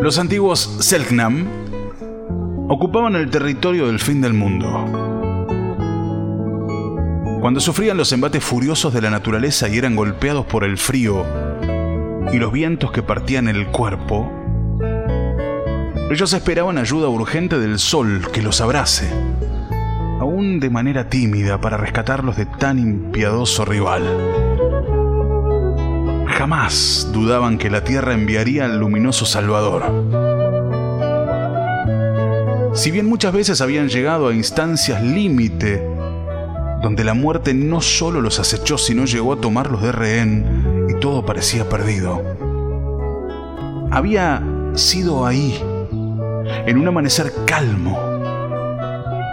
Los antiguos Selknam ocupaban el territorio del fin del mundo. Cuando sufrían los embates furiosos de la naturaleza y eran golpeados por el frío y los vientos que partían el cuerpo, ellos esperaban ayuda urgente del sol que los abrace, aún de manera tímida para rescatarlos de tan impiadoso rival jamás dudaban que la Tierra enviaría al luminoso Salvador. Si bien muchas veces habían llegado a instancias límite, donde la muerte no solo los acechó, sino llegó a tomarlos de rehén y todo parecía perdido. Había sido ahí, en un amanecer calmo,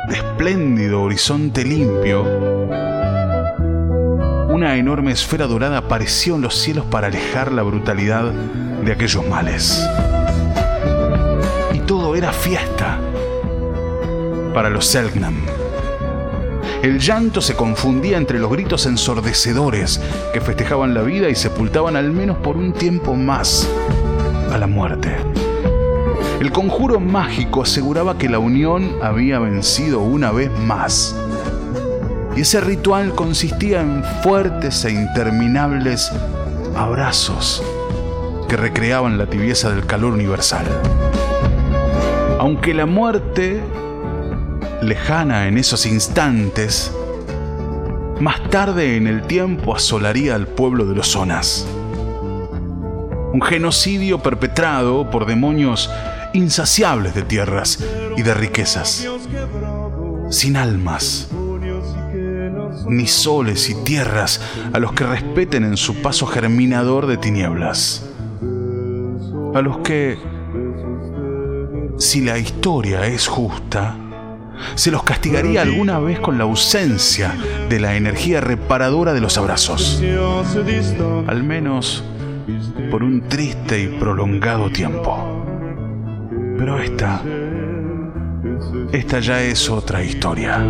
de espléndido horizonte limpio, una enorme esfera dorada apareció en los cielos para alejar la brutalidad de aquellos males. Y todo era fiesta para los Selknam. El llanto se confundía entre los gritos ensordecedores que festejaban la vida y sepultaban al menos por un tiempo más a la muerte. El conjuro mágico aseguraba que la unión había vencido una vez más y ese ritual consistía en fuertes e interminables abrazos que recreaban la tibieza del calor universal. Aunque la muerte, lejana en esos instantes, más tarde en el tiempo asolaría al pueblo de los zonas. Un genocidio perpetrado por demonios insaciables de tierras y de riquezas, sin almas, ni soles y tierras a los que respeten en su paso germinador de tinieblas. A los que, si la historia es justa, se los castigaría alguna vez con la ausencia de la energía reparadora de los abrazos. Al menos por un triste y prolongado tiempo. Pero esta, esta ya es otra historia.